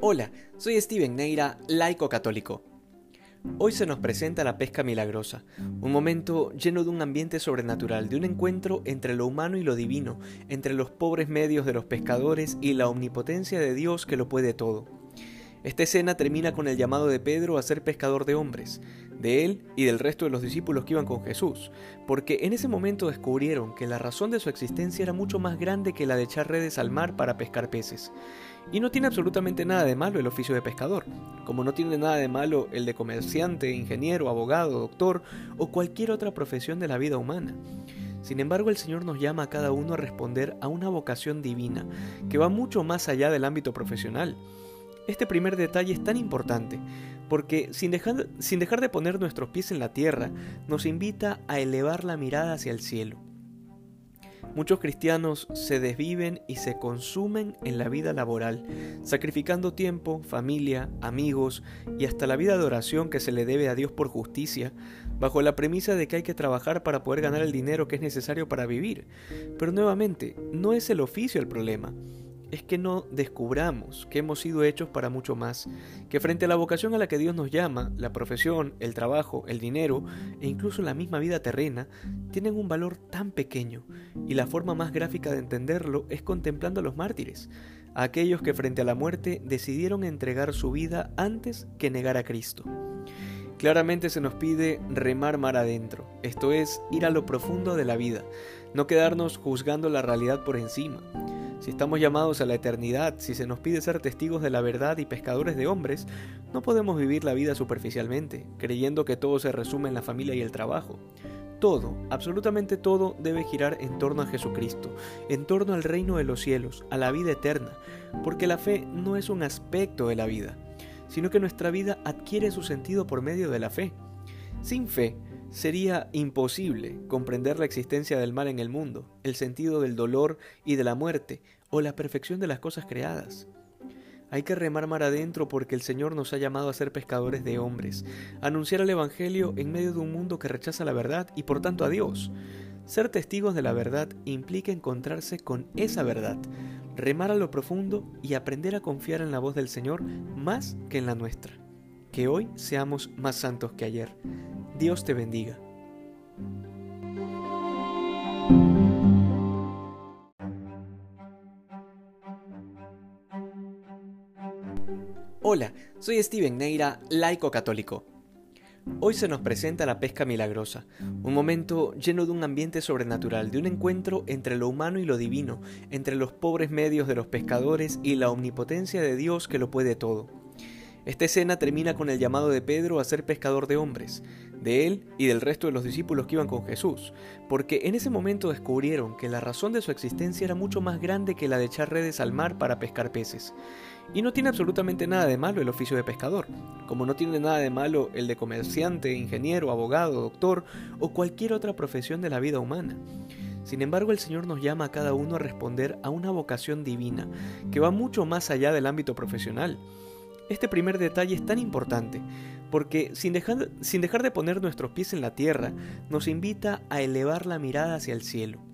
Hola, soy Steven Neira, laico católico. Hoy se nos presenta la pesca milagrosa, un momento lleno de un ambiente sobrenatural, de un encuentro entre lo humano y lo divino, entre los pobres medios de los pescadores y la omnipotencia de Dios que lo puede todo. Esta escena termina con el llamado de Pedro a ser pescador de hombres, de él y del resto de los discípulos que iban con Jesús, porque en ese momento descubrieron que la razón de su existencia era mucho más grande que la de echar redes al mar para pescar peces. Y no tiene absolutamente nada de malo el oficio de pescador, como no tiene nada de malo el de comerciante, ingeniero, abogado, doctor o cualquier otra profesión de la vida humana. Sin embargo, el Señor nos llama a cada uno a responder a una vocación divina, que va mucho más allá del ámbito profesional. Este primer detalle es tan importante porque sin dejar, sin dejar, de poner nuestros pies en la tierra, nos invita a elevar la mirada hacia el cielo. Muchos cristianos se desviven y se consumen en la vida laboral, sacrificando tiempo, familia, amigos y hasta la vida de oración que se le debe a Dios por justicia, bajo la premisa de que hay que trabajar para poder ganar el dinero que es necesario para vivir. Pero nuevamente, no es el oficio el problema, es que no descubramos que hemos sido hechos para mucho más, que frente a la vocación a la que Dios nos llama, la profesión, el trabajo, el dinero e incluso la misma vida terrena, tienen un valor tan pequeño, y la forma más gráfica de entenderlo es contemplando a los mártires, a aquellos que frente a la muerte decidieron entregar su vida antes que negar a Cristo. Claramente se nos pide remar mar adentro, esto es, ir a lo profundo de la vida, no quedarnos juzgando la realidad por encima. Si estamos llamados a la eternidad, si se nos pide ser testigos de la verdad y pescadores de hombres, no podemos vivir la vida superficialmente, creyendo que todo se resume en la familia y el trabajo. Todo, absolutamente todo, debe girar en torno a Jesucristo, en torno al reino de los cielos, a la vida eterna, porque la fe no es un aspecto de la vida, sino que nuestra vida adquiere su sentido por medio de la fe. Sin fe, Sería imposible comprender la existencia del mal en el mundo, el sentido del dolor y de la muerte, o la perfección de las cosas creadas. Hay que remar mar adentro porque el Señor nos ha llamado a ser pescadores de hombres, anunciar el Evangelio en medio de un mundo que rechaza la verdad y por tanto a Dios. Ser testigos de la verdad implica encontrarse con esa verdad, remar a lo profundo y aprender a confiar en la voz del Señor más que en la nuestra. Que hoy seamos más santos que ayer. Dios te bendiga. Hola, soy Steven Neira, laico católico. Hoy se nos presenta la pesca milagrosa, un momento lleno de un ambiente sobrenatural, de un encuentro entre lo humano y lo divino, entre los pobres medios de los pescadores y la omnipotencia de Dios que lo puede todo. Esta escena termina con el llamado de Pedro a ser pescador de hombres, de él y del resto de los discípulos que iban con Jesús, porque en ese momento descubrieron que la razón de su existencia era mucho más grande que la de echar redes al mar para pescar peces. Y no tiene absolutamente nada de malo el oficio de pescador, como no tiene nada de malo el de comerciante, ingeniero, abogado, doctor o cualquier otra profesión de la vida humana. Sin embargo, el Señor nos llama a cada uno a responder a una vocación divina, que va mucho más allá del ámbito profesional. Este primer detalle es tan importante porque sin dejar, sin dejar de poner nuestros pies en la tierra, nos invita a elevar la mirada hacia el cielo.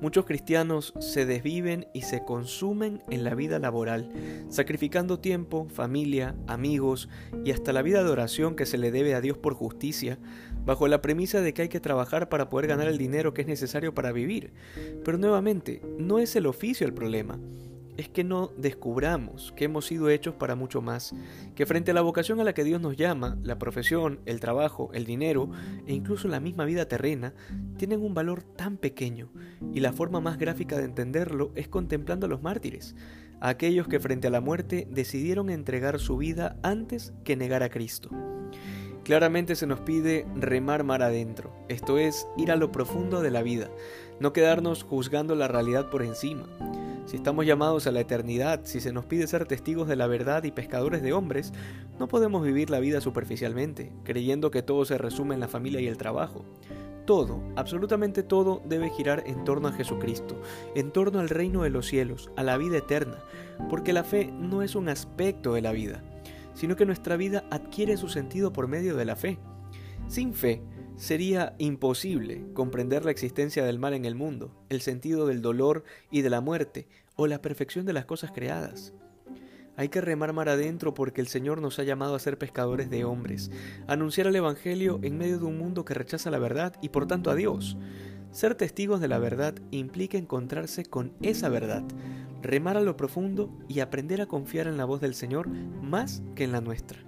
Muchos cristianos se desviven y se consumen en la vida laboral, sacrificando tiempo, familia, amigos y hasta la vida de oración que se le debe a Dios por justicia, bajo la premisa de que hay que trabajar para poder ganar el dinero que es necesario para vivir. Pero nuevamente, no es el oficio el problema, es que no descubramos que hemos sido hechos para mucho más, que frente a la vocación a la que Dios nos llama, la profesión, el trabajo, el dinero e incluso la misma vida terrena, tienen un valor tan pequeño, y la forma más gráfica de entenderlo es contemplando a los mártires, a aquellos que frente a la muerte decidieron entregar su vida antes que negar a Cristo. Claramente se nos pide remar mar adentro, esto es, ir a lo profundo de la vida, no quedarnos juzgando la realidad por encima. Si estamos llamados a la eternidad, si se nos pide ser testigos de la verdad y pescadores de hombres, no podemos vivir la vida superficialmente, creyendo que todo se resume en la familia y el trabajo. Todo, absolutamente todo, debe girar en torno a Jesucristo, en torno al reino de los cielos, a la vida eterna, porque la fe no es un aspecto de la vida, sino que nuestra vida adquiere su sentido por medio de la fe. Sin fe, Sería imposible comprender la existencia del mal en el mundo, el sentido del dolor y de la muerte, o la perfección de las cosas creadas. Hay que remar mar adentro porque el Señor nos ha llamado a ser pescadores de hombres, anunciar el Evangelio en medio de un mundo que rechaza la verdad y por tanto a Dios. Ser testigos de la verdad implica encontrarse con esa verdad, remar a lo profundo y aprender a confiar en la voz del Señor más que en la nuestra.